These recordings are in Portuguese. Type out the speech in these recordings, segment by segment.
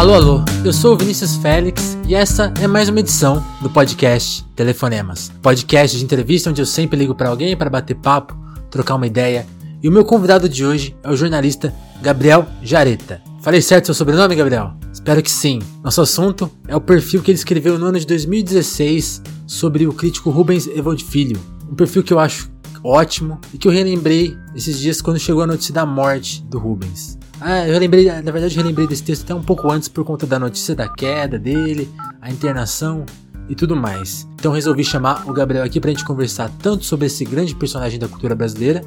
Alô, alô, eu sou o Vinícius Félix e essa é mais uma edição do podcast Telefonemas. Podcast de entrevista onde eu sempre ligo para alguém para bater papo, trocar uma ideia. E o meu convidado de hoje é o jornalista Gabriel Jareta. Falei certo seu sobrenome, Gabriel? Espero que sim. Nosso assunto é o perfil que ele escreveu no ano de 2016 sobre o crítico Rubens Evold Filho. Um perfil que eu acho ótimo e que eu relembrei esses dias quando chegou a notícia da morte do Rubens. Ah, eu lembrei, na verdade, eu relembrei desse texto até um pouco antes por conta da notícia da queda dele, a internação e tudo mais. Então resolvi chamar o Gabriel aqui pra gente conversar tanto sobre esse grande personagem da cultura brasileira,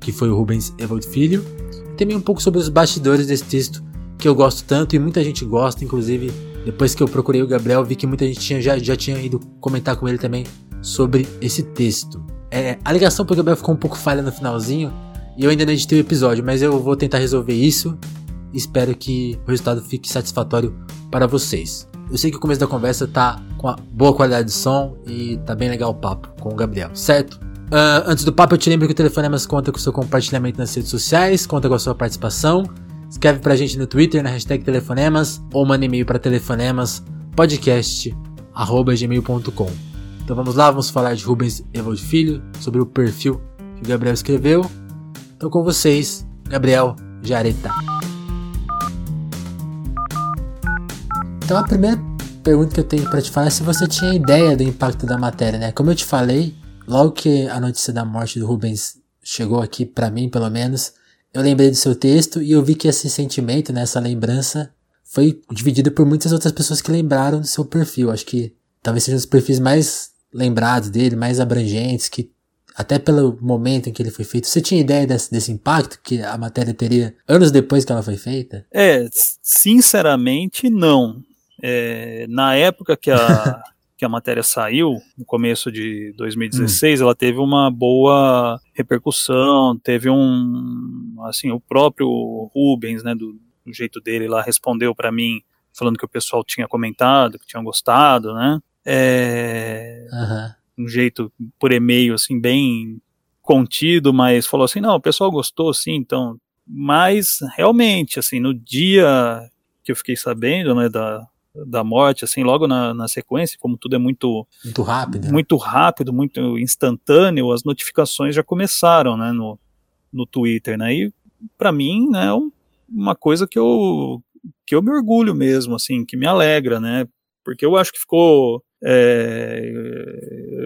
que foi o Rubens Evold Filho, e também um pouco sobre os bastidores desse texto que eu gosto tanto e muita gente gosta, inclusive depois que eu procurei o Gabriel, vi que muita gente tinha, já, já tinha ido comentar com ele também sobre esse texto. É, a ligação pro Gabriel ficou um pouco falha no finalzinho, e eu ainda não editei o episódio, mas eu vou tentar resolver isso. Espero que o resultado fique satisfatório para vocês. Eu sei que o começo da conversa tá com boa qualidade de som e tá bem legal o papo com o Gabriel, certo? Uh, antes do papo, eu te lembro que o Telefonemas conta com o seu compartilhamento nas redes sociais, conta com a sua participação. Escreve pra gente no Twitter, na hashtag Telefonemas, ou manda e-mail para telefonemaspodcast.gmail.com. Então vamos lá, vamos falar de Rubens Evold Filho, sobre o perfil que o Gabriel escreveu então com vocês, Gabriel Jareta. Então a primeira pergunta que eu tenho para te falar é se você tinha ideia do impacto da matéria, né? Como eu te falei, logo que a notícia da morte do Rubens chegou aqui para mim, pelo menos, eu lembrei do seu texto e eu vi que esse sentimento, né, essa lembrança foi dividido por muitas outras pessoas que lembraram do seu perfil. Acho que talvez sejam os perfis mais lembrados dele, mais abrangentes, que até pelo momento em que ele foi feito. Você tinha ideia desse, desse impacto que a matéria teria anos depois que ela foi feita? É, sinceramente, não. É, na época que a, que a matéria saiu, no começo de 2016, hum. ela teve uma boa repercussão, teve um, assim, o próprio Rubens, né, do, do jeito dele lá, respondeu para mim, falando que o pessoal tinha comentado, que tinham gostado, né, é, uhum um jeito por e-mail, assim, bem contido, mas falou assim, não, o pessoal gostou, sim, então, mas realmente, assim, no dia que eu fiquei sabendo, né, da, da morte, assim, logo na, na sequência, como tudo é muito muito rápido, né? muito rápido, muito instantâneo, as notificações já começaram, né, no, no Twitter, né, e para mim, né, uma coisa que eu que eu me orgulho mesmo, assim, que me alegra, né, porque eu acho que ficou é,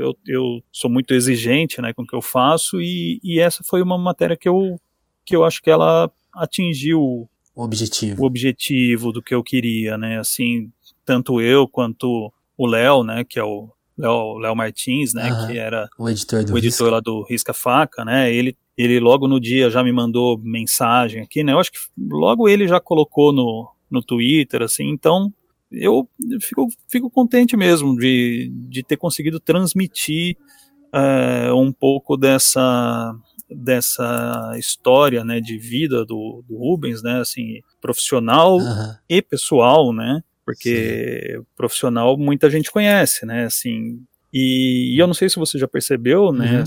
eu, eu, sou muito exigente né, com o que eu faço e, e, essa foi uma matéria que eu, que eu acho que ela atingiu o objetivo. o objetivo do que eu queria, né? Assim, tanto eu quanto o Léo, né, que é o Léo, Martins, né, uhum. que era o editor, do o editor lá do Risca Faca, né? Ele ele logo no dia já me mandou mensagem aqui, né? Eu acho que logo ele já colocou no, no Twitter, assim, então eu fico, fico contente mesmo de, de ter conseguido transmitir é, um pouco dessa dessa história né de vida do, do Rubens né assim profissional uhum. e pessoal né porque Sim. profissional muita gente conhece né assim e, e, eu não sei se você já percebeu né uhum.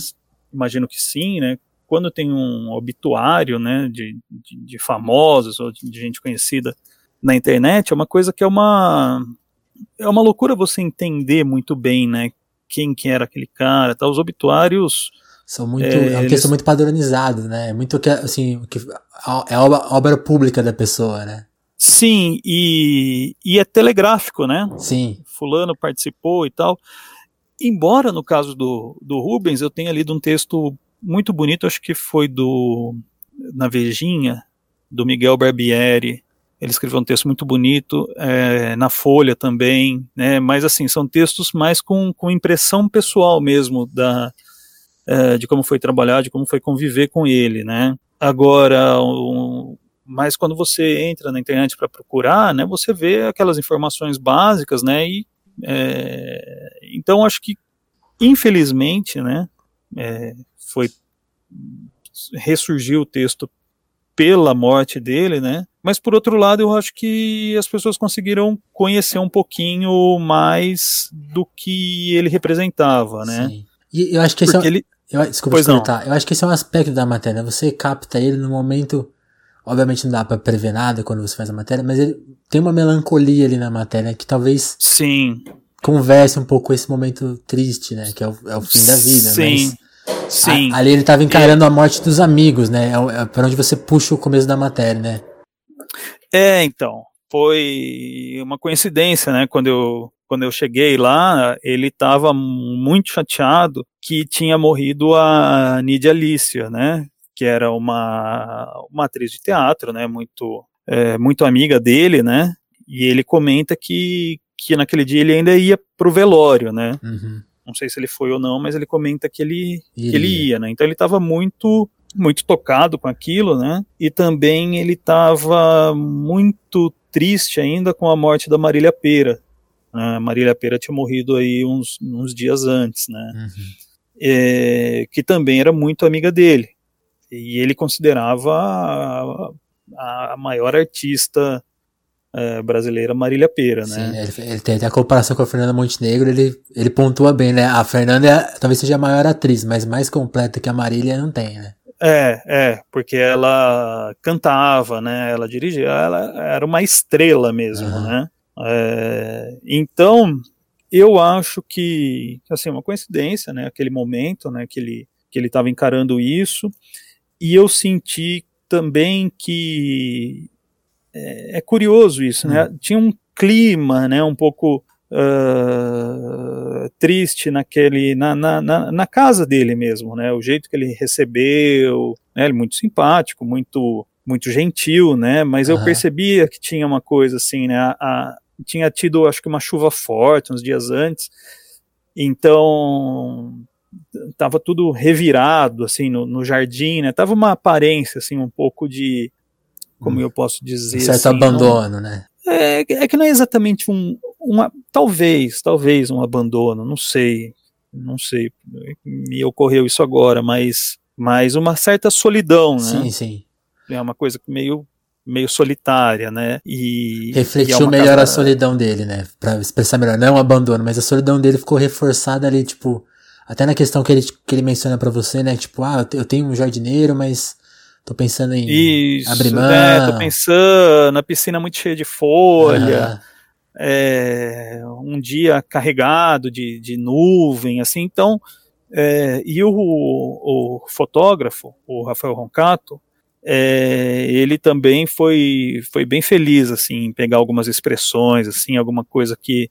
imagino que sim né quando tem um obituário né de, de, de famosos ou de, de gente conhecida na internet é uma coisa que é uma é uma loucura você entender muito bem, né, quem que era aquele cara, tá? Os obituários são muito é, é um texto muito padronizado, né? É muito que assim, que é obra, obra pública da pessoa, né? Sim, e, e é telegráfico, né? Sim. Fulano participou e tal. Embora no caso do, do Rubens eu tenha lido um texto muito bonito, acho que foi do na Vejinha, do Miguel Barbieri, ele escreveu um texto muito bonito, é, na Folha também, né, mas assim, são textos mais com, com impressão pessoal mesmo da, é, de como foi trabalhar, de como foi conviver com ele, né. Agora, um, mas quando você entra na internet para procurar, né, você vê aquelas informações básicas, né, e é, então acho que, infelizmente, né, é, foi ressurgiu o texto pela morte dele, né? Mas por outro lado, eu acho que as pessoas conseguiram conhecer um pouquinho mais do que ele representava, né? Sim. E eu acho que esse é, ele... eu, desculpa pois não. Eu acho que esse é um aspecto da matéria. Você capta ele no momento obviamente não dá para prever nada quando você faz a matéria, mas ele tem uma melancolia ali na matéria que talvez sim converse um pouco com esse momento triste, né, que é o, é o fim da vida, sim. Mas Sim. A, ali ele estava encarando a morte dos amigos, né? É, é para onde você puxa o começo da matéria, né? É, então. Foi uma coincidência, né? Quando eu, quando eu cheguei lá, ele estava muito chateado que tinha morrido a Nidia Alicia, né? Que era uma, uma atriz de teatro, né? Muito, é, muito amiga dele, né? E ele comenta que, que naquele dia ele ainda ia pro velório, né? Uhum. Não sei se ele foi ou não, mas ele comenta que ele, que ele ia, né? Então ele estava muito muito tocado com aquilo, né? E também ele estava muito triste ainda com a morte da Marília Pera. A Marília Pera tinha morrido aí uns, uns dias antes, né? Uhum. É, que também era muito amiga dele. E ele considerava a, a maior artista é, brasileira Marília Pera, né? Sim, ele, ele, tem até a comparação com a Fernanda Montenegro, ele, ele pontua bem, né? A Fernanda é, talvez seja a maior atriz, mas mais completa que a Marília não tem, né? É, é, porque ela cantava, né? Ela dirigia, ela era uma estrela mesmo, uhum. né? É, então, eu acho que, assim, uma coincidência, né? Aquele momento, né? Que ele que ele estava encarando isso, e eu senti também que é, é curioso isso, né? Hum. Tinha um clima, né, um pouco uh, triste naquele, na, na, na, na, casa dele mesmo, né? O jeito que ele recebeu, né? Ele muito simpático, muito muito gentil, né? Mas uhum. eu percebia que tinha uma coisa assim, né? A, a, tinha tido, acho que uma chuva forte uns dias antes, então tava tudo revirado assim no, no jardim, né? Tava uma aparência assim um pouco de como hum. eu posso dizer. Certo assim, abandono, não, né? É, é que não é exatamente um, uma, talvez, talvez um abandono, não sei, não sei, me ocorreu isso agora, mas, mas uma certa solidão, né? Sim, sim. É uma coisa meio meio solitária, né? E refletiu e é melhor casa... a solidão dele, né? Para expressar melhor, não é um abandono, mas a solidão dele ficou reforçada ali, tipo, até na questão que ele que ele menciona para você, né? Tipo, ah, eu tenho um jardineiro, mas Tô pensando em Isso, abrir mão. É, tô pensando na piscina muito cheia de folha. É, um dia carregado de, de nuvem, assim, então, é, e o, o, fotógrafo, o Rafael Roncato, é, ele também foi, foi bem feliz, assim, em pegar algumas expressões, assim, alguma coisa que,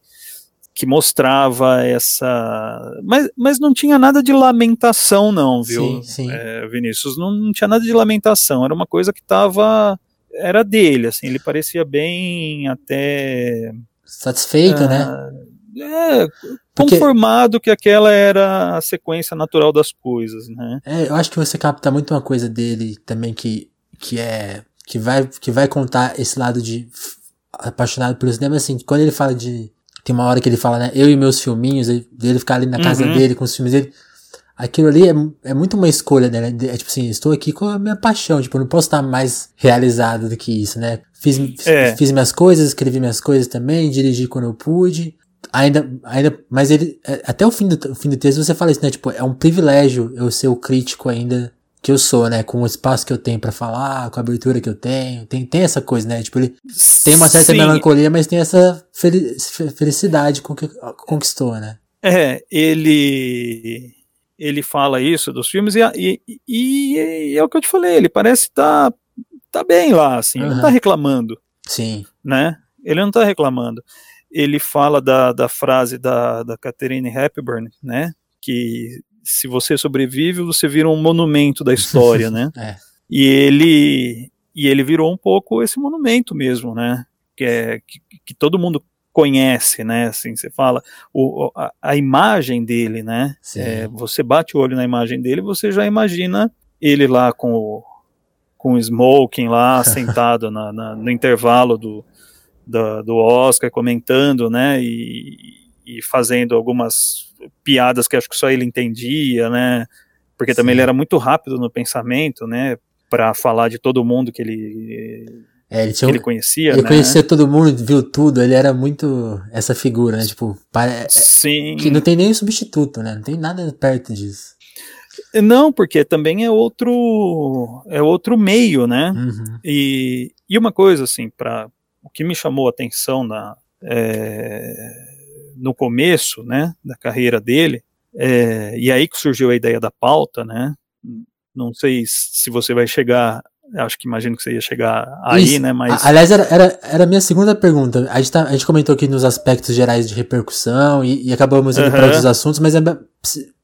que mostrava essa. Mas, mas não tinha nada de lamentação, não, viu, sim, sim. É, Vinícius? Não, não, tinha nada de lamentação, era uma coisa que estava. Era dele, assim, ele parecia bem até. Satisfeito, uh, né? É, conformado Porque... que aquela era a sequência natural das coisas, né? É, eu acho que você capta muito uma coisa dele também que, que é. que vai, que vai contar esse lado de apaixonado pelo cinema, assim, quando ele fala de tem uma hora que ele fala, né? Eu e meus filminhos, ele ficar ali na casa uhum. dele com os filmes dele. Aquilo ali é, é muito uma escolha, né? É tipo assim, estou aqui com a minha paixão, tipo, eu não posso estar mais realizado do que isso, né? Fiz, é. fiz minhas coisas, escrevi minhas coisas também, dirigi quando eu pude. Ainda, ainda, mas ele, é, até o fim do, o fim do texto você fala isso, né? Tipo, é um privilégio eu ser o crítico ainda que eu sou, né? Com o espaço que eu tenho para falar, com a abertura que eu tenho. Tem, tem essa coisa, né? Tipo, ele tem uma certa Sim. melancolia, mas tem essa felicidade com que conquistou, né? É, ele ele fala isso dos filmes e, e, e, e é o que eu te falei, ele parece estar tá, tá bem lá, assim, uhum. ele não tá reclamando. Sim. Né? Ele não tá reclamando. Ele fala da, da frase da, da Catherine Hepburn, né? Que se você sobrevive, você vira um monumento da história, né? é. E ele e ele virou um pouco esse monumento mesmo, né? Que é que, que todo mundo conhece, né? Assim, você fala o, a, a imagem dele, né? É, você bate o olho na imagem dele, você já imagina ele lá com o, com o smoking lá sentado na, na, no intervalo do, do, do Oscar comentando, né? E, e fazendo algumas piadas que acho que só ele entendia, né? Porque também Sim. ele era muito rápido no pensamento, né? Para falar de todo mundo que ele é, ele, tinha, ele conhecia, ele né? conhecia todo mundo, viu tudo, ele era muito essa figura, né? Tipo, para, Sim. que não tem nem substituto, né? Não tem nada perto disso. Não, porque também é outro é outro meio, né? Uhum. E, e uma coisa assim, para o que me chamou a atenção na, é, no começo, né, da carreira dele, é, e aí que surgiu a ideia da pauta, né? Não sei se você vai chegar acho que imagino que você ia chegar aí, Isso. né? Mas... Aliás, era, era, era a minha segunda pergunta. A gente, tá, a gente comentou aqui nos aspectos gerais de repercussão e, e acabamos indo uhum. para outros assuntos, mas a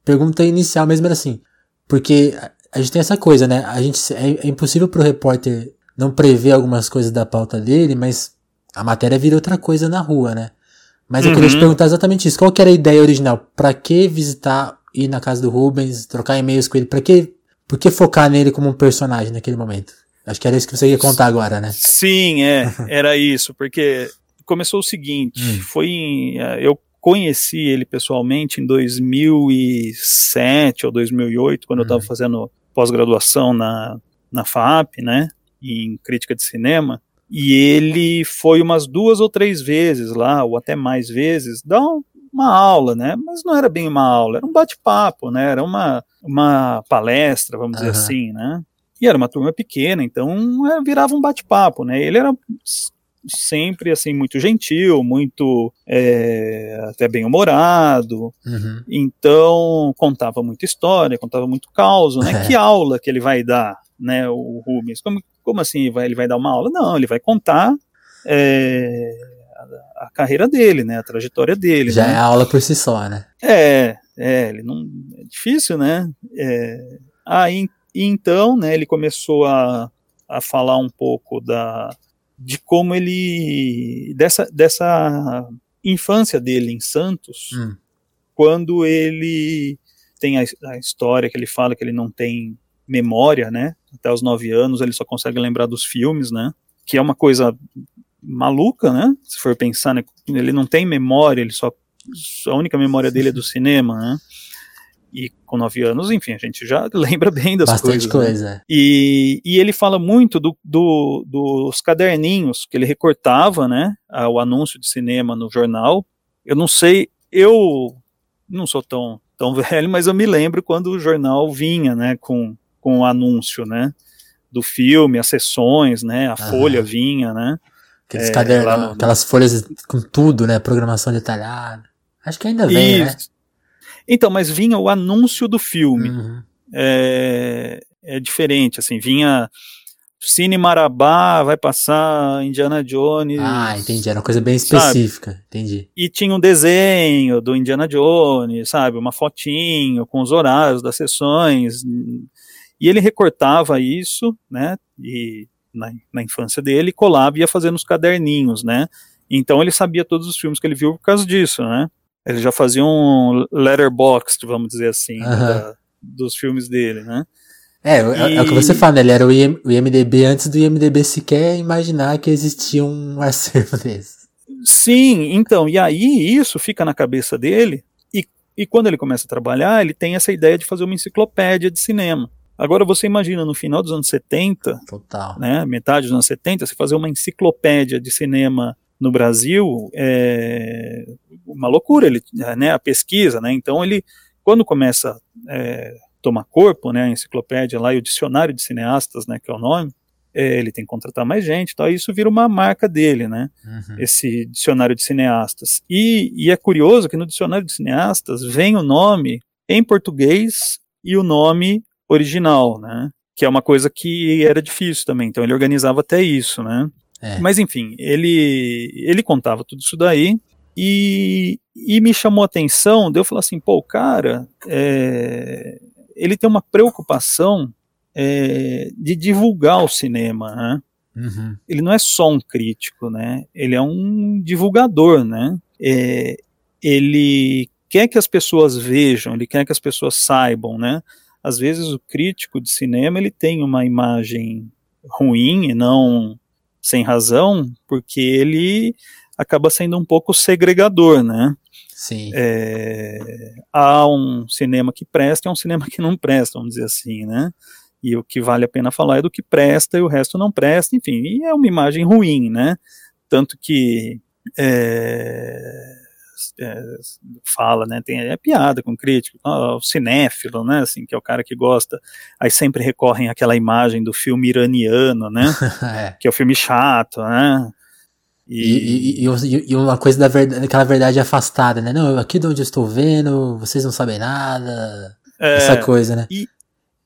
pergunta inicial mesmo era assim. Porque a gente tem essa coisa, né? A gente, é, é impossível pro repórter não prever algumas coisas da pauta dele, mas a matéria vira outra coisa na rua, né? Mas eu queria te uhum. perguntar exatamente isso. Qual que era a ideia original? Para que visitar, ir na casa do Rubens, trocar e-mails com ele? Para que, por que focar nele como um personagem naquele momento? Acho que era isso que você ia contar agora, né? Sim, é, era isso, porque começou o seguinte, hum. foi em, eh, eu conheci ele pessoalmente em 2007 ou 2008, quando hum. eu estava fazendo pós-graduação na, na FAP, né, em crítica de cinema, e ele foi umas duas ou três vezes lá, ou até mais vezes, dar uma aula, né, mas não era bem uma aula, era um bate-papo, né, era uma, uma palestra, vamos uhum. dizer assim, né, e era uma turma pequena, então é, virava um bate-papo, né? Ele era sempre assim muito gentil, muito é, até bem humorado. Uhum. Então contava muita história, contava muito caos, né? que aula que ele vai dar, né? O Rubens, como, como assim vai, ele vai dar uma aula? Não, ele vai contar é, a, a, carreira dele, né? A trajetória dele. Já né? é aula por si só, né? É, é, ele não é difícil, né? É, aí e então, né, ele começou a, a falar um pouco da, de como ele. dessa, dessa infância dele em Santos, hum. quando ele tem a, a, história que ele fala que ele não tem memória, né? Até os nove anos ele só consegue lembrar dos filmes, né? Que é uma coisa maluca, né? Se for pensar, né? ele não tem memória, ele só a única memória dele é do cinema, né? e com nove anos, enfim, a gente já lembra bem das Bastante coisas. Bastante coisa. Né? E, e ele fala muito do, do, dos caderninhos que ele recortava, né, o anúncio de cinema no jornal. Eu não sei, eu não sou tão, tão velho, mas eu me lembro quando o jornal vinha, né, com, com o anúncio, né, do filme, as sessões, né, a folha vinha, né. Aqueles é, cadernos, aquelas folhas com tudo, né, programação detalhada. Acho que ainda vem, né? Então, mas vinha o anúncio do filme. Uhum. É, é diferente, assim, vinha Cine Marabá, vai passar Indiana Jones. Ah, entendi, era uma coisa bem específica, sabe? entendi. E tinha um desenho do Indiana Jones, sabe, uma fotinho com os horários das sessões. E ele recortava isso, né, e na, na infância dele, colava e ia fazendo os caderninhos, né. Então ele sabia todos os filmes que ele viu por causa disso, né. Ele já fazia um letterbox, vamos dizer assim, da, dos filmes dele, né? É, e... é o que você fala, né? Ele era o, IM, o IMDB antes do IMDB sequer imaginar que existia um acervo desse. Sim, então, e aí isso fica na cabeça dele, e, e quando ele começa a trabalhar, ele tem essa ideia de fazer uma enciclopédia de cinema. Agora você imagina no final dos anos 70, Total. né, metade dos anos 70, você fazer uma enciclopédia de cinema no Brasil é uma loucura, ele, né, a pesquisa, né, então ele, quando começa a é, tomar corpo, né, a enciclopédia lá e o dicionário de cineastas, né, que é o nome, é, ele tem que contratar mais gente, então isso vira uma marca dele, né, uhum. esse dicionário de cineastas. E, e é curioso que no dicionário de cineastas vem o nome em português e o nome original, né, que é uma coisa que era difícil também, então ele organizava até isso, né. É. Mas enfim, ele, ele contava tudo isso daí e, e me chamou a atenção, deu falar assim, pô, o cara, é, ele tem uma preocupação é, de divulgar o cinema, né? Uhum. Ele não é só um crítico, né? Ele é um divulgador, né? É, ele quer que as pessoas vejam, ele quer que as pessoas saibam, né? Às vezes o crítico de cinema ele tem uma imagem ruim e não sem razão, porque ele acaba sendo um pouco segregador, né? Sim. É, há um cinema que presta e um cinema que não presta, vamos dizer assim, né? E o que vale a pena falar é do que presta e o resto não presta, enfim, e é uma imagem ruim, né? Tanto que é, é, fala, né? Tem é piada com crítico, o cinéfilo, né? Assim, que é o cara que gosta. Aí sempre recorrem àquela imagem do filme iraniano, né? é. Que é o filme chato, né? E, e, e, e, uma coisa da verdade, aquela verdade afastada, né? Não, aqui de onde eu estou vendo, vocês não sabem nada. É, essa coisa, né? E,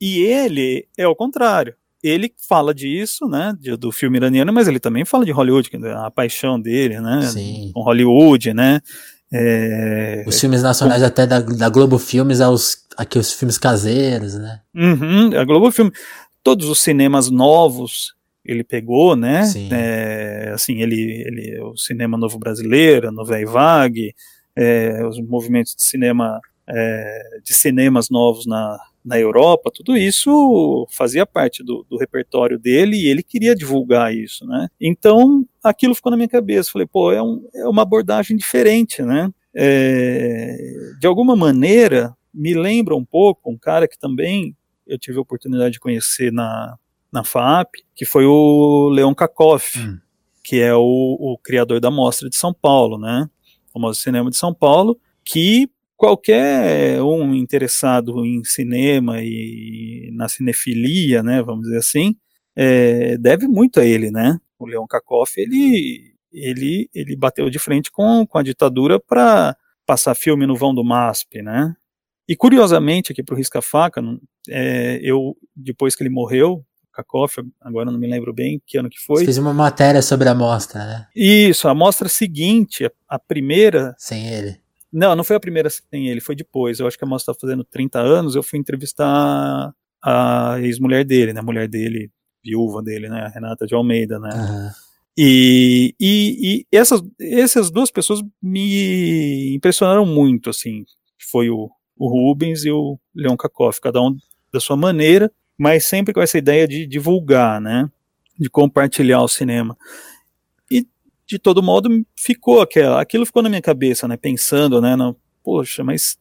e ele é o contrário. Ele fala disso, né? do filme iraniano, mas ele também fala de Hollywood, é a paixão dele, né? Sim. Com Hollywood, né? É... Os filmes nacionais até da, da Globo Filmes aos, aqui os filmes caseiros, né? Uhum, a Globo Filme. Todos os cinemas novos ele pegou, né? É, assim, ele, ele, o cinema novo brasileiro, a Nouvelle Vague, é, os movimentos de cinema, é, de cinemas novos na, na Europa, tudo isso fazia parte do, do, repertório dele e ele queria divulgar isso, né? Então, aquilo ficou na minha cabeça. Falei, pô, é, um, é uma abordagem diferente, né? É, de alguma maneira, me lembra um pouco um cara que também eu tive a oportunidade de conhecer na, na FAP, que foi o Leon Kakoff, hum. que é o, o, criador da Mostra de São Paulo, né? O de Cinema de São Paulo, que qualquer um interessado em cinema e na cinefilia, né, vamos dizer assim, é, deve muito a ele, né? O Leon Kakoff, ele, ele, ele bateu de frente com, com a ditadura para passar filme no vão do MASP, né? E curiosamente, aqui para o Risca Faca, é, eu, depois que ele morreu, Kakoff, agora não me lembro bem que ano que foi. Você fez uma matéria sobre a amostra, né? Isso, a amostra seguinte, a, primeira. Sem ele. Não, não foi a primeira sem ele, foi depois. Eu acho que a amostra estava fazendo 30 anos, eu fui entrevistar a ex-mulher dele, né? A mulher dele, viúva dele, né? A Renata de Almeida, né? Uhum. E, e, e, essas, essas duas pessoas me impressionaram muito, assim. Foi o, o Rubens e o Leon Kakoff, cada um da sua maneira mas sempre com essa ideia de divulgar, né? De compartilhar o cinema. De todo modo ficou aquela, aquilo ficou na minha cabeça, né? Pensando, né? No, Poxa, mas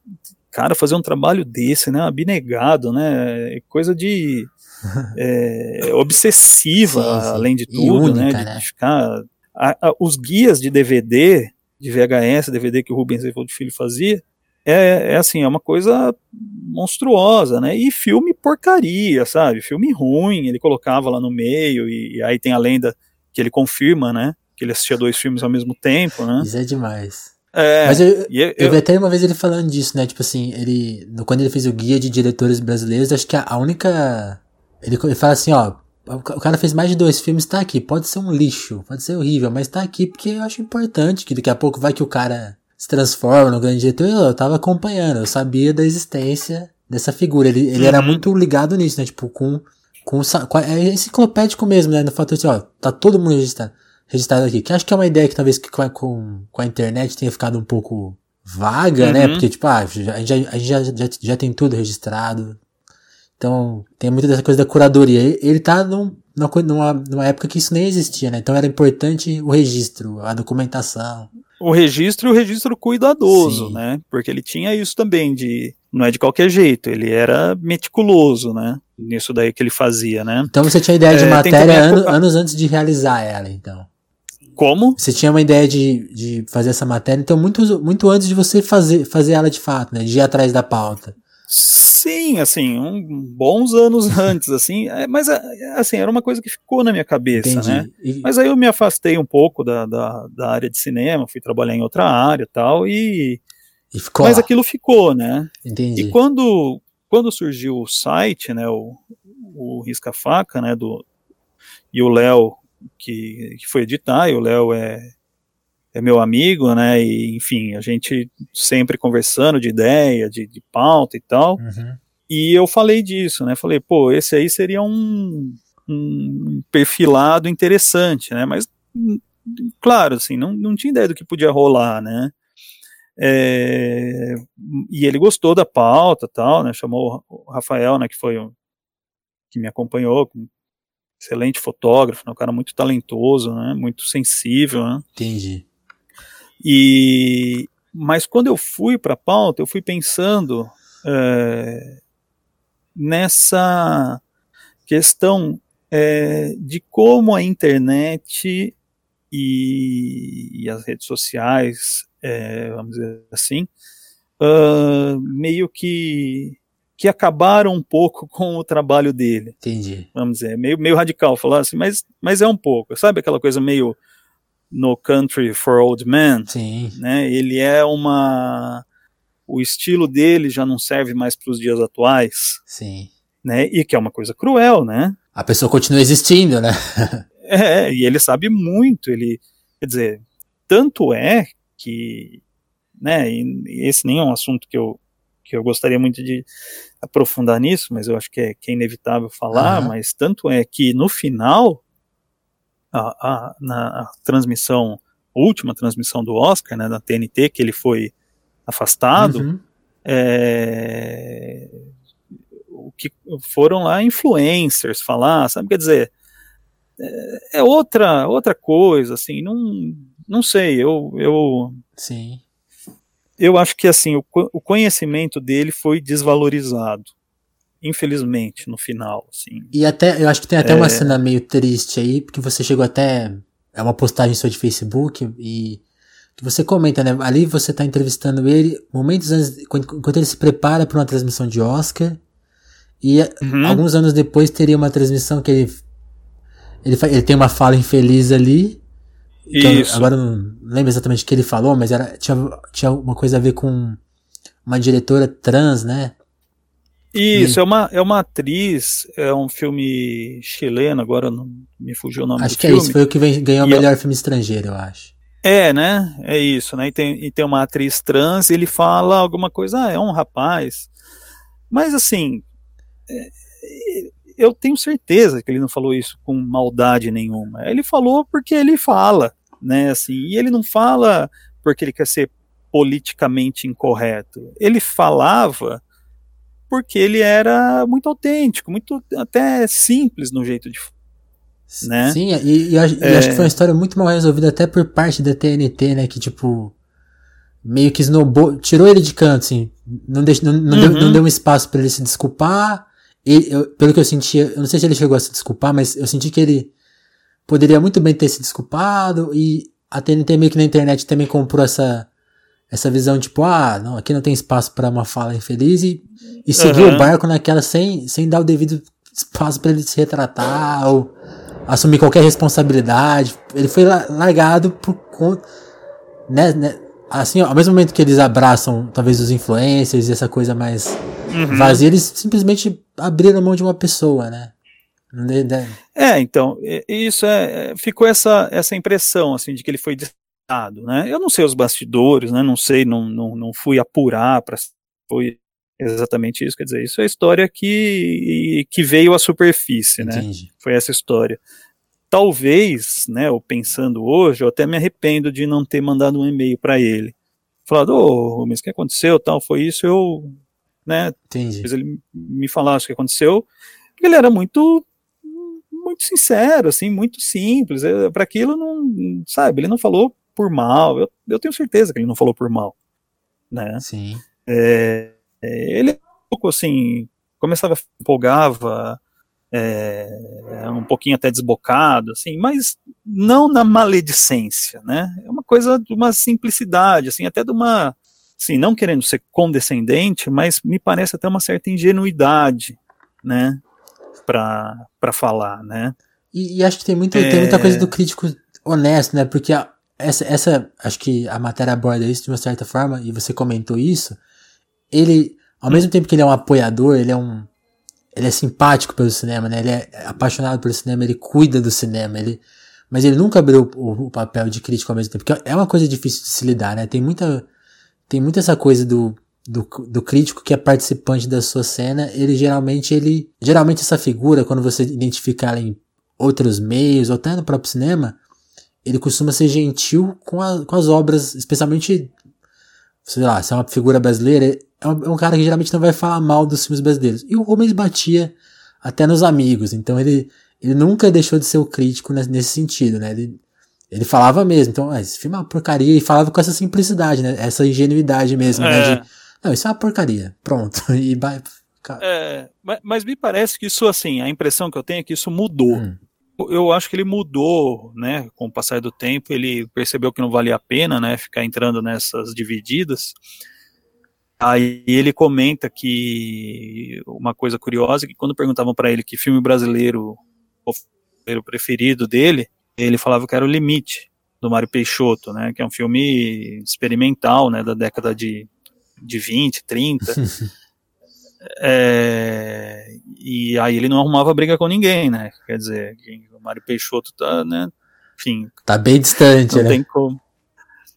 cara, fazer um trabalho desse, né? Abnegado, né? Coisa de é, obsessiva, sim, sim. além de tudo, única, né? De né? ficar a, a, os guias de DVD, de VHS, DVD que o Rubens Evaldo Filho fazia, é, é assim, é uma coisa monstruosa, né? E filme porcaria, sabe? Filme ruim, ele colocava lá no meio, e, e aí tem a lenda que ele confirma, né? Que ele assistia dois filmes ao mesmo tempo, né? Isso é demais. É, Mas eu, eu, eu, vi até uma vez ele falando disso, né? Tipo assim, ele. Quando ele fez o guia de diretores brasileiros, acho que a, única. Ele, ele fala assim, ó. O cara fez mais de dois filmes, tá aqui. Pode ser um lixo, pode ser horrível, mas tá aqui porque eu acho importante que daqui a pouco vai que o cara se transforma no grande diretor, eu, eu tava acompanhando, eu sabia da existência dessa figura. Ele, ele uhum. era muito ligado nisso, né? Tipo, com, com, com é enciclopédico mesmo, né? No fato de, ó, tá todo mundo registrado, registrado aqui. Que acho que é uma ideia que talvez com, com, a internet tenha ficado um pouco vaga, né? uhum. né? Porque, tipo, ah, a gente, já, a gente já, já, já tem tudo registrado. Então, tem muita dessa coisa da curadoria. Ele tá num, numa, numa época que isso nem existia, né? Então era importante o registro, a documentação o registro e o registro cuidadoso, Sim. né? Porque ele tinha isso também de não é de qualquer jeito, ele era meticuloso, né? Nisso daí que ele fazia, né? Então você tinha ideia de é, matéria ano, anos antes de realizar ela, então. Como? Você tinha uma ideia de, de fazer essa matéria, então muito, muito antes de você fazer, fazer ela de fato, né? De ir atrás da pauta. Sim, assim, um, bons anos antes, assim, é, mas é, assim, era uma coisa que ficou na minha cabeça, Entendi. né? E... Mas aí eu me afastei um pouco da, da, da, área de cinema, fui trabalhar em outra área tal, e e ficou mas lá. aquilo ficou, né? Entendi. E quando, quando surgiu o site, né, o, o Risca Faca, né, do, e o Léo, que, que foi editar, e o Léo é, é meu amigo, né? E enfim, a gente sempre conversando de ideia, de, de pauta e tal. Uhum. E eu falei disso, né? Falei, pô, esse aí seria um, um perfilado interessante, né? Mas, claro, assim, não, não tinha ideia do que podia rolar, né? É, e ele gostou da pauta tal, né? Chamou o Rafael, né? Que foi o que me acompanhou, excelente fotógrafo, né, um cara muito talentoso, né? Muito sensível, né? Entendi. E, mas quando eu fui para a pauta, eu fui pensando é, nessa questão é, de como a internet e, e as redes sociais é, vamos dizer assim, uh, meio que que acabaram um pouco com o trabalho dele. Entendi. Vamos dizer, meio, meio radical falar assim, mas, mas é um pouco, sabe aquela coisa meio no Country for Old Men? Sim. Né? Ele é uma o estilo dele já não serve mais para os dias atuais. Sim. Né? E que é uma coisa cruel, né? A pessoa continua existindo, né? é, e ele sabe muito, ele, quer dizer, tanto é que, né, esse nem é um assunto que eu, que eu gostaria muito de aprofundar nisso, mas eu acho que é, que é inevitável falar, uhum. mas tanto é que no final, a, a, na a transmissão, última transmissão do Oscar, né, da TNT, que ele foi afastado, uhum. é, o que foram lá influencers falar, sabe, quer dizer, é, é outra outra coisa, assim, não, não sei, eu, eu Sim eu acho que assim o, o conhecimento dele foi desvalorizado infelizmente no final assim. E até eu acho que tem até é... uma cena meio triste aí porque você chegou até é uma postagem sua de Facebook e que você comenta né? Ali você está entrevistando ele momentos antes enquanto ele se prepara para uma transmissão de Oscar e uhum. alguns anos depois teria uma transmissão que ele ele, ele tem uma fala infeliz ali então, Isso. Agora não lembro exatamente o que ele falou, mas era, tinha, tinha uma coisa a ver com uma diretora trans, né? Isso, e... é, uma, é uma atriz, é um filme chileno, agora não me fugiu o nome acho do que filme. é isso, foi o que ganhou o melhor filme estrangeiro, eu acho. É, né? É isso, né? E tem, e tem uma atriz trans e ele fala alguma coisa, ah, é um rapaz. Mas assim, é, eu tenho certeza que ele não falou isso com maldade nenhuma. Ele falou porque ele fala, né? Assim, e ele não fala porque ele quer ser politicamente incorreto. Ele falava porque ele era muito autêntico, muito até simples no jeito de né? Sim, e, e, acho, é... e, acho, que foi uma história muito mal resolvida até por parte da TNT, né? Que tipo meio que snowball, tirou ele de canto, assim, não, não, não, uhum. deu, não deu um espaço para ele se desculpar ele, eu, pelo que eu senti, eu não sei se ele chegou a se desculpar, mas eu senti que ele poderia muito bem ter se desculpado e a TNT meio que na internet também comprou essa essa visão tipo, ah, não, aqui não tem espaço para uma fala infeliz e, e seguiu uhum. o barco naquela sem, sem dar o devido espaço para ele se retratar ou assumir qualquer responsabilidade. Ele foi largado por conta, né, né, assim, ao mesmo momento que eles abraçam talvez os influencers e essa coisa mais uhum. vazia, eles simplesmente abriram a mão de uma pessoa, né? É, então, isso é, é, ficou essa, essa impressão, assim, de que ele foi destado, né? Eu não sei os bastidores, né? Não sei, não, não, não fui apurar para foi exatamente isso, quer dizer, isso é a história que, que veio à superfície, né? Entendi. né? Foi essa história. Talvez, né, eu pensando hoje, eu até me arrependo de não ter mandado um e-mail para ele. Falado, ô, oh, mas o que aconteceu, tal, foi isso, eu né? Entendi. ele me falasse o que aconteceu, ele era muito muito sincero, assim, muito simples. Para aquilo não, sabe, ele não falou por mal. Eu, eu tenho certeza que ele não falou por mal, né? Sim. É, é ele um pouco assim, começava empolgava, é, um pouquinho até desbocado, assim, mas não na maledicência, né? É uma coisa de uma simplicidade, assim, até de uma sim, não querendo ser condescendente, mas me parece até uma certa ingenuidade, né, para falar, né. E, e, acho que tem, muito, é... tem muita coisa do crítico honesto, né, porque a, essa, essa, acho que a matéria aborda isso de uma certa forma, e você comentou isso, ele, ao mesmo tempo que ele é um apoiador, ele é um, ele é simpático pelo cinema, né, ele é apaixonado pelo cinema, ele cuida do cinema, ele, mas ele nunca abriu o, o papel de crítico ao mesmo tempo, porque é uma coisa difícil de se lidar, né, tem muita tem muito essa coisa do, do, do, crítico que é participante da sua cena, ele geralmente, ele, geralmente essa figura, quando você identifica ela em outros meios, ou até no próprio cinema, ele costuma ser gentil com, a, com as obras, especialmente, sei lá, se é uma figura brasileira, é um, é um, cara que geralmente não vai falar mal dos filmes brasileiros. E o Rubens batia até nos amigos, então ele, ele nunca deixou de ser o crítico nesse sentido, né? Ele, ele falava mesmo, então, ah, esse filme é uma porcaria, e falava com essa simplicidade, né? Essa ingenuidade mesmo, né? é. né? De, não, isso é uma porcaria, pronto. E vai. É, mas, mas, me parece que isso, assim, a impressão que eu tenho é que isso mudou. Hum. eu acho que ele mudou, né, com o passar do tempo, ele percebeu que não valia a pena, né, ficar entrando nessas divididas. Aí ele comenta que uma coisa curiosa, que quando perguntavam para ele que filme brasileiro o preferido dele, ele falava que era o Limite, do Mário Peixoto, né, que é um filme experimental, né, da década de, de 20, 30. é, e aí ele não arrumava briga com ninguém, né, quer dizer, o Mário Peixoto tá, né, enfim... Tá bem distante, não né? Tem como,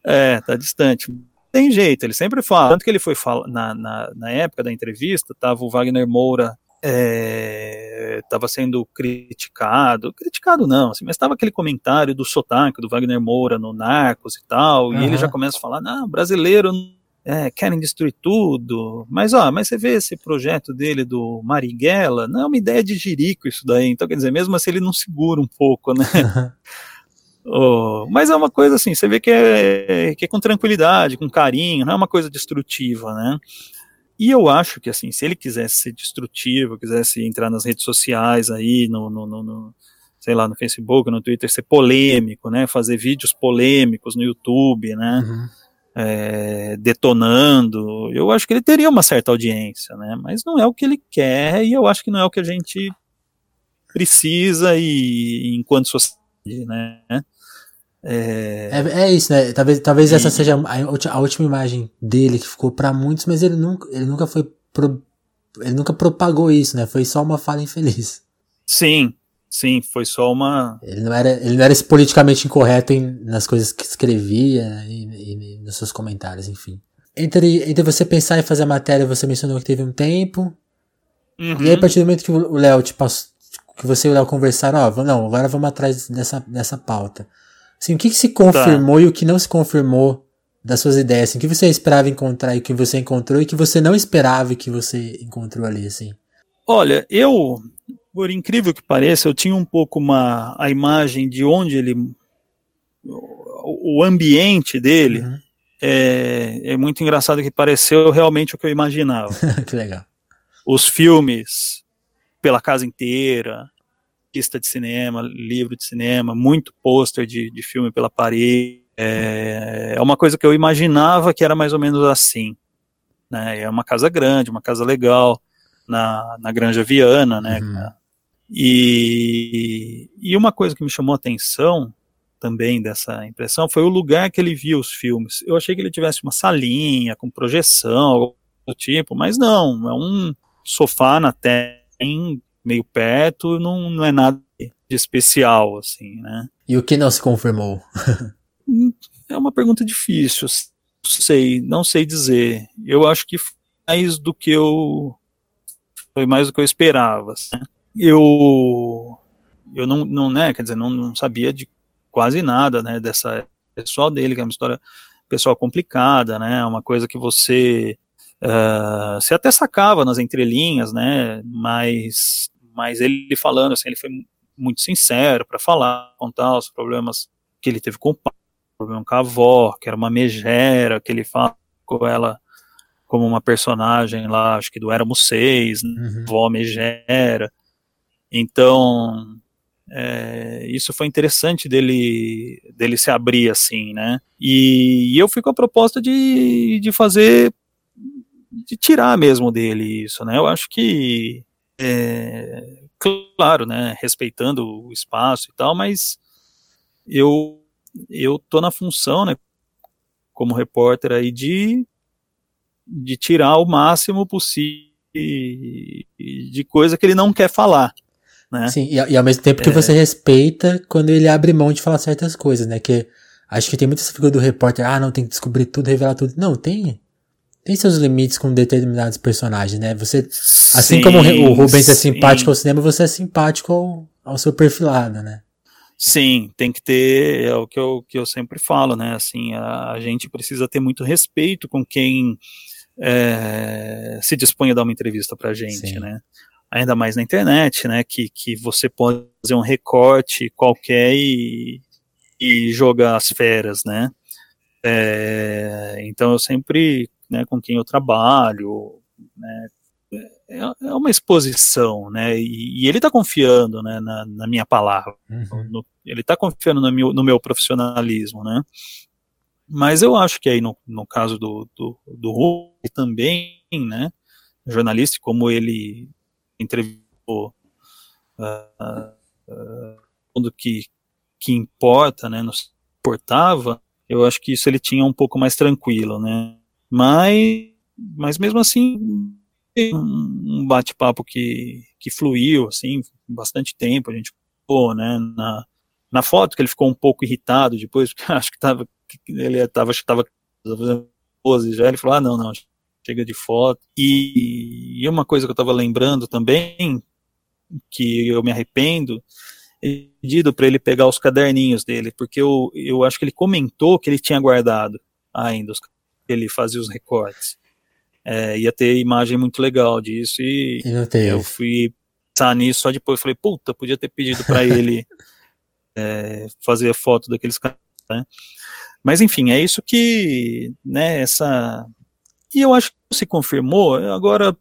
é, tá distante. Tem jeito, ele sempre fala, tanto que ele foi falar, na, na, na época da entrevista, tava o Wagner Moura estava é, sendo criticado, criticado não, assim, mas estava aquele comentário do sotaque do Wagner Moura no Narcos e tal, uhum. e ele já começa a falar, não, brasileiro é, querem destruir tudo, mas ó, mas você vê esse projeto dele do Marighella, não é uma ideia de jirico isso daí, então quer dizer, mesmo assim ele não segura um pouco, né? Oh, mas é uma coisa assim, você vê que é, que é com tranquilidade, com carinho, não é uma coisa destrutiva, né? E eu acho que, assim, se ele quisesse ser destrutivo, quisesse entrar nas redes sociais aí, no, no, no, no sei lá, no Facebook, no Twitter, ser polêmico, né, fazer vídeos polêmicos no YouTube, né, uhum. é, detonando, eu acho que ele teria uma certa audiência, né, mas não é o que ele quer e eu acho que não é o que a gente precisa e enquanto sociedade, né, é... é... É, isso, né? Talvez, talvez e... essa seja a, a, última imagem dele que ficou para muitos, mas ele nunca, ele nunca foi. Pro, ele nunca propagou isso, né? Foi só uma fala infeliz. Sim, sim, foi só uma. Ele não era, ele não era politicamente incorreto em, nas coisas que escrevia e, e, e, nos seus comentários, enfim. Entre, entre você pensar em fazer a matéria, você mencionou que teve um tempo. Uhum. E aí, a partir do momento que o Léo te passou, que você e o Léo conversaram, ó, não, agora vamos atrás dessa, dessa pauta. Assim, o que, que se confirmou tá. e o que não se confirmou das suas ideias? Assim, o que você esperava encontrar e o que você encontrou e o que você não esperava e que você encontrou ali, assim? Olha, eu, por incrível que pareça, eu tinha um pouco uma a imagem de onde ele o, o ambiente dele uhum. é, é muito engraçado que pareceu realmente o que eu imaginava. que legal. Os filmes pela casa inteira, pista de cinema, livro de cinema, muito pôster de, de filme pela parede. É, é uma coisa que eu imaginava que era mais ou menos assim. Né? É uma casa grande, uma casa legal, na, na Granja Viana, né? Uhum. E, e uma coisa que me chamou a atenção também dessa impressão foi o lugar que ele via os filmes. Eu achei que ele tivesse uma salinha com projeção, algo do tipo, mas não, é um sofá na terra, meio perto, não, não é nada de especial, assim, né? E o que não se confirmou? é uma pergunta difícil, sei, não sei dizer. Eu acho que mais do que eu foi mais do que eu esperava. Assim. Eu eu não, não né, quer dizer, não, não sabia de quase nada, né, dessa pessoal dele, que é uma história pessoal complicada, né, uma coisa que você uh, você até sacava nas entrelinhas, né, mas mas ele falando assim, ele foi muito sincero para falar, contar os problemas que ele teve com o pai, problema com a avó, que era uma megera, que ele fala com ela como uma personagem lá, acho que do Éramos Seis, né, uhum. avó megera. Então, é, isso foi interessante dele, dele se abrir assim, né? E, e eu fui com a proposta de, de fazer, de tirar mesmo dele isso, né? Eu acho que é, claro, né, respeitando o espaço e tal, mas eu eu tô na função, né, como repórter aí de de tirar o máximo possível de coisa que ele não quer falar. Né? Sim, e, e ao mesmo tempo que é... você respeita quando ele abre mão de falar certas coisas, né? Que acho que tem muita essa figura do repórter, ah, não, tem que descobrir tudo, revelar tudo. Não, tem tem seus limites com determinados personagens, né? Você, sim, assim como o Rubens é simpático ao cinema, você é simpático ao, ao seu perfilado, né? Sim, tem que ter, é o que eu, que eu sempre falo, né? Assim, a, a gente precisa ter muito respeito com quem é, se dispõe a dar uma entrevista pra gente, Sim. né? Ainda mais na internet, né? Que, que você pode fazer um recorte qualquer e, e jogar as feras, né? É, então eu sempre né, com quem eu trabalho, né, é, é uma exposição, né? E, e ele está confiando, né, na, na, minha palavra. Uhum. No, ele está confiando no meu, no meu profissionalismo, né? Mas eu acho que aí no, no caso do, do, do Hulk também, né, jornalista, como ele entrevistou uh, uh, tudo que, que importa, né, nos importava, eu acho que isso ele tinha um pouco mais tranquilo, né, mas, mas mesmo assim, um bate-papo que, que fluiu, assim, bastante tempo, a gente ficou, né, na, na foto que ele ficou um pouco irritado depois, porque acho que tava, ele estava, acho que fazendo pose já, ele falou, ah, não, não, chega de foto, e, e uma coisa que eu estava lembrando também, que eu me arrependo, é pedido para ele pegar os caderninhos dele, porque eu, eu acho que ele comentou que ele tinha guardado ainda, os, ele fazia os recortes é, ia ter imagem muito legal disso e eu fui pensar nisso só depois. Falei, puta, podia ter pedido para ele é, fazer foto daqueles caras, né? Mas enfim, é isso que, né, essa. E eu acho que se confirmou, agora,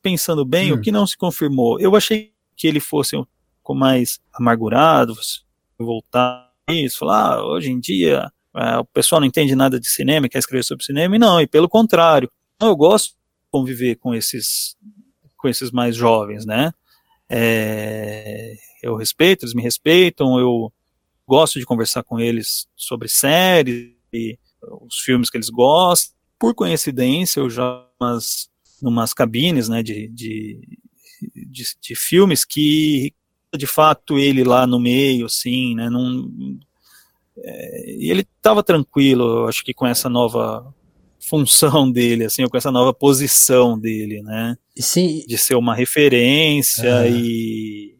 pensando bem, hum. o que não se confirmou? Eu achei que ele fosse um pouco mais amargurado, voltar isso, falar, ah, hoje em dia é, o pessoal não entende nada de cinema, quer escrever sobre cinema, e não, e pelo contrário, eu gosto de conviver com esses, com esses mais jovens, né? É, eu respeito, eles me respeitam, eu gosto de conversar com eles sobre séries e os filmes que eles gostam. Por coincidência, eu já umas numas cabines, né, de, de, de, de, filmes que, de fato, ele lá no meio, assim, né, num, é, e ele estava tranquilo, eu acho que com essa nova função dele, assim, ou com essa nova posição dele, né? Sim. De ser uma referência e.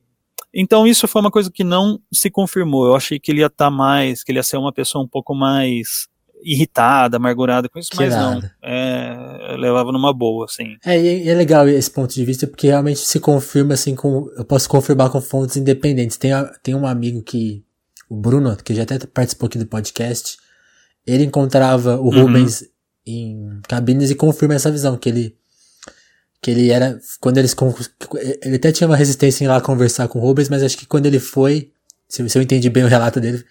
Então isso foi uma coisa que não se confirmou. Eu achei que ele ia estar tá mais, que ele ia ser uma pessoa um pouco mais irritada, amargurada com isso, que mas nada. não. É, levava numa boa, assim. É, e é legal esse ponto de vista, porque realmente se confirma, assim, com, eu posso confirmar com fontes independentes. Tem, tem um amigo que, o Bruno, que já até participou aqui do podcast, ele encontrava o uhum. Rubens em cabines e confirma essa visão, que ele que ele era, quando eles, ele até tinha uma resistência em ir lá conversar com o Rubens, mas acho que quando ele foi, se, se eu entendi bem o relato dele,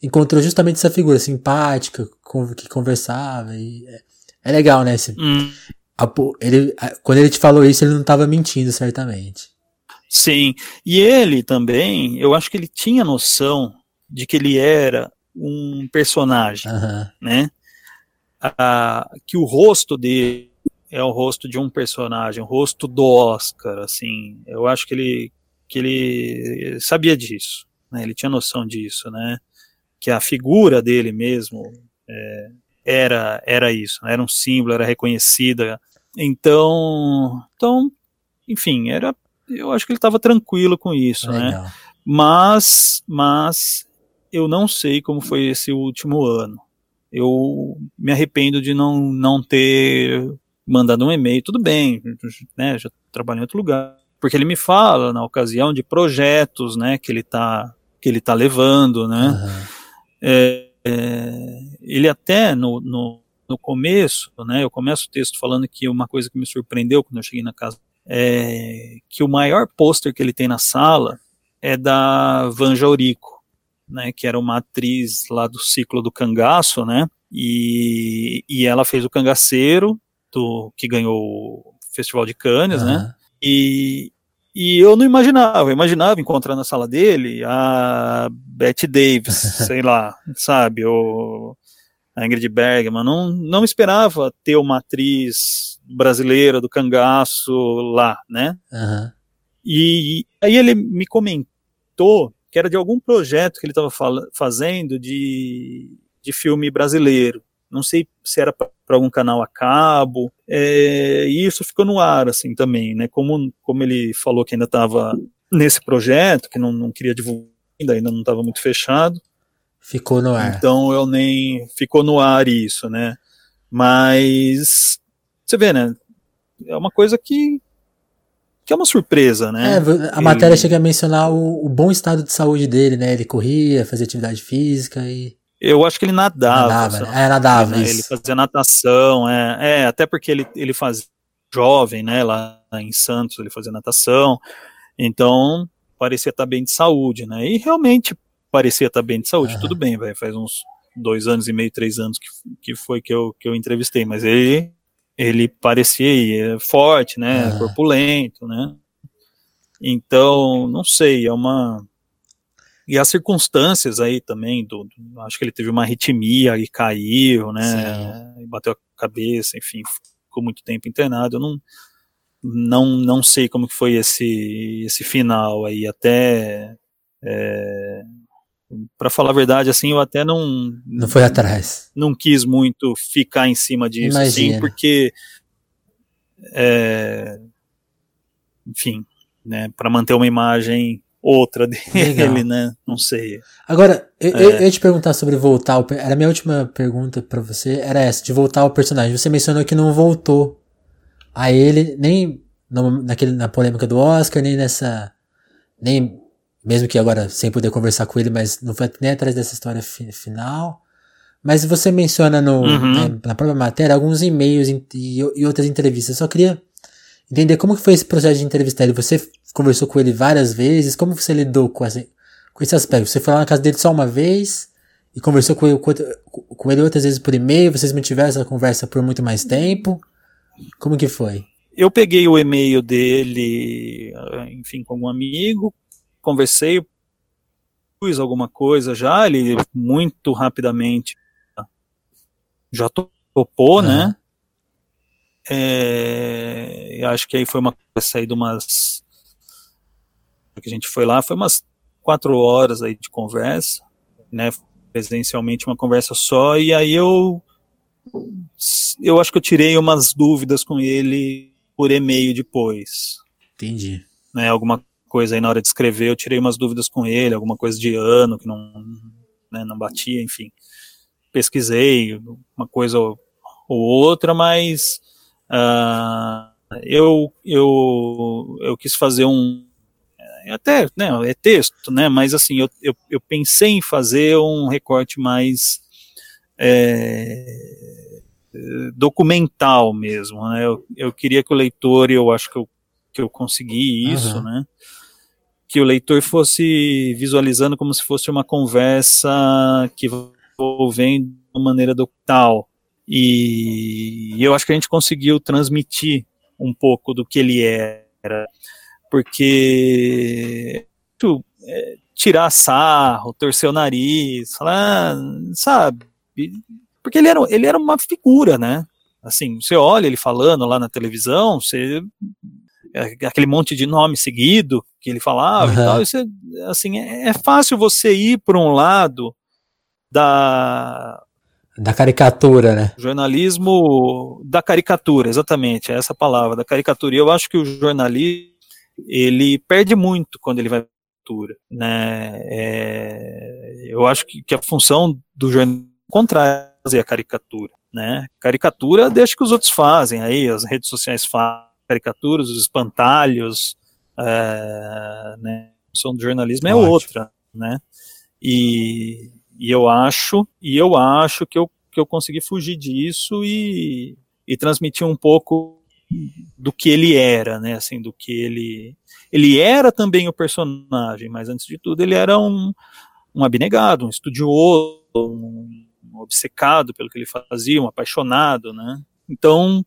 encontrou justamente essa figura simpática, que conversava, e é, é legal, né, esse, hum. a, ele, a, quando ele te falou isso, ele não estava mentindo, certamente. Sim, e ele também, eu acho que ele tinha noção de que ele era um personagem, né, a, que o rosto dele é o rosto de um personagem, o rosto do Oscar, assim, eu acho que ele, que ele sabia disso, né, ele tinha noção disso, né, que a figura dele mesmo é, era, era isso, né, era um símbolo, era reconhecida, então, então, enfim, era, eu acho que ele estava tranquilo com isso, né? Legal. né, mas, mas eu não sei como foi esse último ano, eu me arrependo de não, não ter mandado um e-mail. Tudo bem, né, já trabalhei em outro lugar. Porque ele me fala, na ocasião, de projetos né, que ele está que ele tá levando. Né? Uhum. É, é, ele até no, no, no, começo, né, eu começo o texto falando que uma coisa que me surpreendeu quando eu cheguei na casa é que o maior pôster que ele tem na sala é da Vanja Aurico né, que era uma atriz lá do ciclo do cangaço, né, e, e ela fez o Cangaceiro, do, que ganhou o Festival de Cannes, uhum. né, e, e eu não imaginava, eu imaginava encontrar na sala dele a Bette Davis, sei lá, sabe, ou a Ingrid Bergman, não, não esperava ter uma atriz brasileira do cangaço lá, né, uhum. e, e aí ele me comentou que era de algum projeto que ele estava fazendo de, de filme brasileiro. Não sei se era para algum canal a cabo, é, e isso ficou no ar, assim, também, né? Como, como ele falou que ainda estava nesse projeto, que não, não queria divulgar ainda, ainda não estava muito fechado. Ficou no ar. Então eu nem. Ficou no ar isso, né? Mas. Você vê, né? É uma coisa que, que é uma surpresa, né? É, a matéria chega a mencionar o, o, bom estado de saúde dele, né? Ele corria, fazia atividade física e. Eu acho que ele nadava. Nadava, né? É, nadava, né? Ele fazia natação, é, é, até porque ele, ele fazia jovem, né, lá em Santos, ele fazia natação, então parecia estar bem de saúde, né? E realmente parecia estar bem de saúde, uhum. tudo bem, vai faz uns dois anos e meio, três anos que, que foi que eu, que eu entrevistei, mas ele, ele parecia forte, né? Uhum. Corpulento, né? Então, não sei, é uma. E as circunstâncias aí também, do, do acho que ele teve uma arritmia e caiu, né? E bateu a cabeça, enfim, ficou muito tempo internado. Eu não, não, não sei como que foi esse, esse final aí, até. É, para falar a verdade, assim, eu até não. Não foi atrás. Não quis muito ficar em cima disso, assim, porque. É, enfim, né, para manter uma imagem outra dele, Legal. né? Não sei. Agora, eu, é. eu, ia te perguntar sobre voltar. Ao, era a minha última pergunta para você, era essa, de voltar ao personagem. Você mencionou que não voltou a ele, nem no, naquele, na polêmica do Oscar, nem nessa. Nem. Mesmo que agora sem poder conversar com ele, mas não foi nem atrás dessa história fi, final. Mas você menciona no, uhum. né, na própria matéria alguns e-mails e, e, outras entrevistas. Eu só queria entender como que foi esse processo de entrevistar ele. Você conversou com ele várias vezes? Como você lidou com, essa, com esse aspecto? Você foi lá na casa dele só uma vez e conversou com ele, com ele outras vezes por e-mail? Vocês mantiveram essa conversa por muito mais tempo? Como que foi? Eu peguei o e-mail dele, enfim, com um amigo, conversei, fiz alguma coisa já, ele muito rapidamente já topou, uhum. né? É, acho que aí foi uma saída umas que a gente foi lá, foi umas quatro horas aí de conversa, né? Presencialmente uma conversa só, e aí eu eu acho que eu tirei umas dúvidas com ele por e-mail depois. Entendi. Né, alguma coisa aí na hora de escrever, eu tirei umas dúvidas com ele, alguma coisa de ano que não, né, não batia, enfim. Pesquisei uma coisa ou, ou outra, mas uh, eu, eu, eu quis fazer um, é até, né, é texto, né, mas assim, eu, eu, eu pensei em fazer um recorte mais é, documental mesmo, né, eu, eu queria que o leitor, eu acho que eu, que eu consegui isso, uhum. né, que o leitor fosse visualizando como se fosse uma conversa que vem de uma maneira documental, e eu acho que a gente conseguiu transmitir um pouco do que ele era porque é, tirar sarro, torcer o nariz, falar, sabe? Porque ele era, ele era uma figura, né? Assim, você olha ele falando lá na televisão, você aquele monte de nome seguido que ele falava uhum. e tal, isso é, assim, é, é fácil você ir por um lado da da caricatura, né? Jornalismo da caricatura, exatamente, é essa palavra, da caricatura. E eu acho que o jornalismo ele perde muito quando ele vai para cultura, né? É, eu acho que, que, a função do jornal é contrária a caricatura, né? Caricatura deixa que os outros fazem, aí as redes sociais fazem caricaturas, os espantalhos, é, né? A função do jornalismo é Ótimo. outra, né? E, e eu acho, e eu acho que eu, que eu consegui fugir disso e, e transmitir um pouco do que ele era, né? Assim, do que ele ele era também o personagem, mas antes de tudo ele era um, um abnegado, um estudioso, um, um obcecado pelo que ele fazia, um apaixonado, né? Então,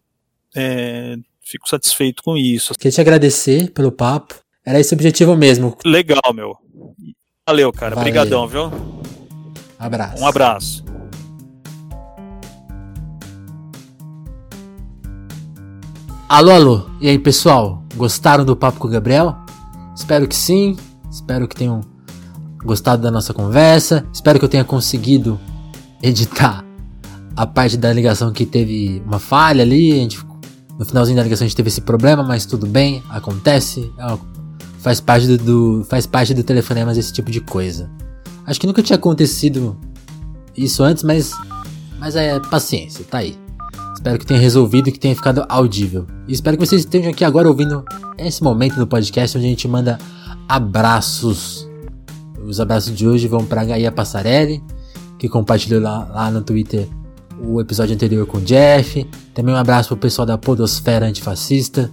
é, fico satisfeito com isso. Queria te agradecer pelo papo. Era esse o objetivo mesmo. Legal, meu. Valeu, cara. Valeu. Obrigadão, viu? Abraço. Um abraço. Alô, alô, e aí pessoal, gostaram do papo com o Gabriel? Espero que sim, espero que tenham gostado da nossa conversa, espero que eu tenha conseguido editar a parte da ligação que teve uma falha ali, a gente, no finalzinho da ligação a gente teve esse problema, mas tudo bem, acontece, é faz parte do, do faz parte do telefonema esse tipo de coisa. Acho que nunca tinha acontecido isso antes, mas mas é paciência, tá aí. Espero que tenha resolvido e que tenha ficado audível. E espero que vocês estejam aqui agora ouvindo esse momento do podcast onde a gente manda abraços. Os abraços de hoje vão para Gaia Passarelli, que compartilhou lá, lá no Twitter o episódio anterior com o Jeff. Também um abraço pro pessoal da Podosfera Antifascista,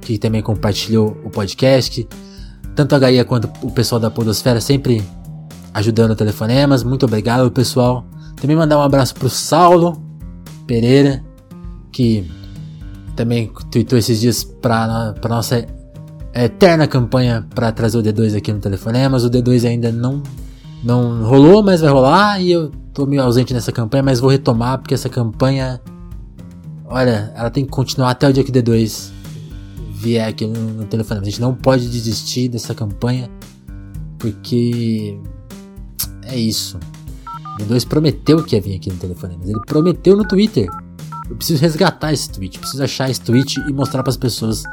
que também compartilhou o podcast. Tanto a Gaia quanto o pessoal da Podosfera sempre ajudando o Telefonemas. Muito obrigado, pessoal. Também mandar um abraço pro Saulo Pereira, que também tweetou esses dias para pra nossa eterna campanha para trazer o D2 aqui no Telefonemas. O D2 ainda não, não rolou, mas vai rolar e eu tô meio ausente nessa campanha, mas vou retomar porque essa campanha, olha, ela tem que continuar até o dia que o D2 vier aqui no, no Telefonemas. A gente não pode desistir dessa campanha porque é isso. O D2 prometeu que ia vir aqui no Telefonemas. Ele prometeu no Twitter. Eu preciso resgatar esse tweet, preciso achar esse tweet e mostrar para as pessoas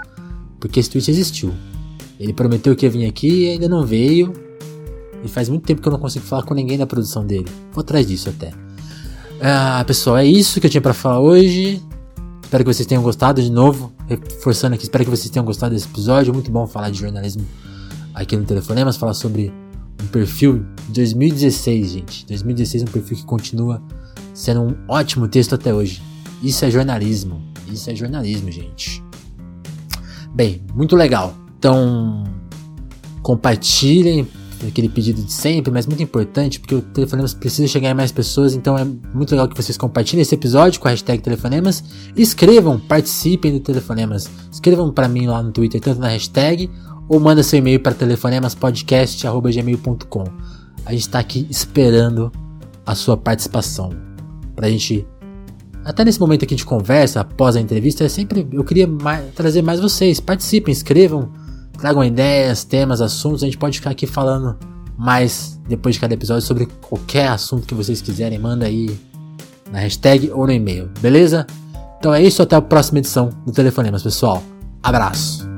porque esse tweet existiu. Ele prometeu que ia vir aqui e ainda não veio. E faz muito tempo que eu não consigo falar com ninguém da produção dele. Vou atrás disso até. Ah, pessoal, é isso que eu tinha para falar hoje. Espero que vocês tenham gostado de novo. Reforçando aqui, espero que vocês tenham gostado desse episódio. Muito bom falar de jornalismo aqui no Telefonemas. Falar sobre um perfil de 2016, gente. 2016 é um perfil que continua sendo um ótimo texto até hoje. Isso é jornalismo. Isso é jornalismo, gente. Bem, muito legal. Então, compartilhem aquele pedido de sempre, mas muito importante, porque o Telefonemas precisa chegar em mais pessoas, então é muito legal que vocês compartilhem esse episódio com a hashtag Telefonemas. Escrevam, participem do Telefonemas. Escrevam para mim lá no Twitter, tanto na hashtag, ou manda seu e-mail para telefonemaspodcast.gmail.com. A gente está aqui esperando a sua participação. Pra gente até nesse momento aqui de conversa, após a entrevista, é sempre eu queria mais, trazer mais vocês. Participem, escrevam, tragam ideias, temas, assuntos. A gente pode ficar aqui falando mais depois de cada episódio sobre qualquer assunto que vocês quiserem. Manda aí na hashtag ou no e-mail, beleza? Então é isso, até a próxima edição do Telefonemas, pessoal. Abraço!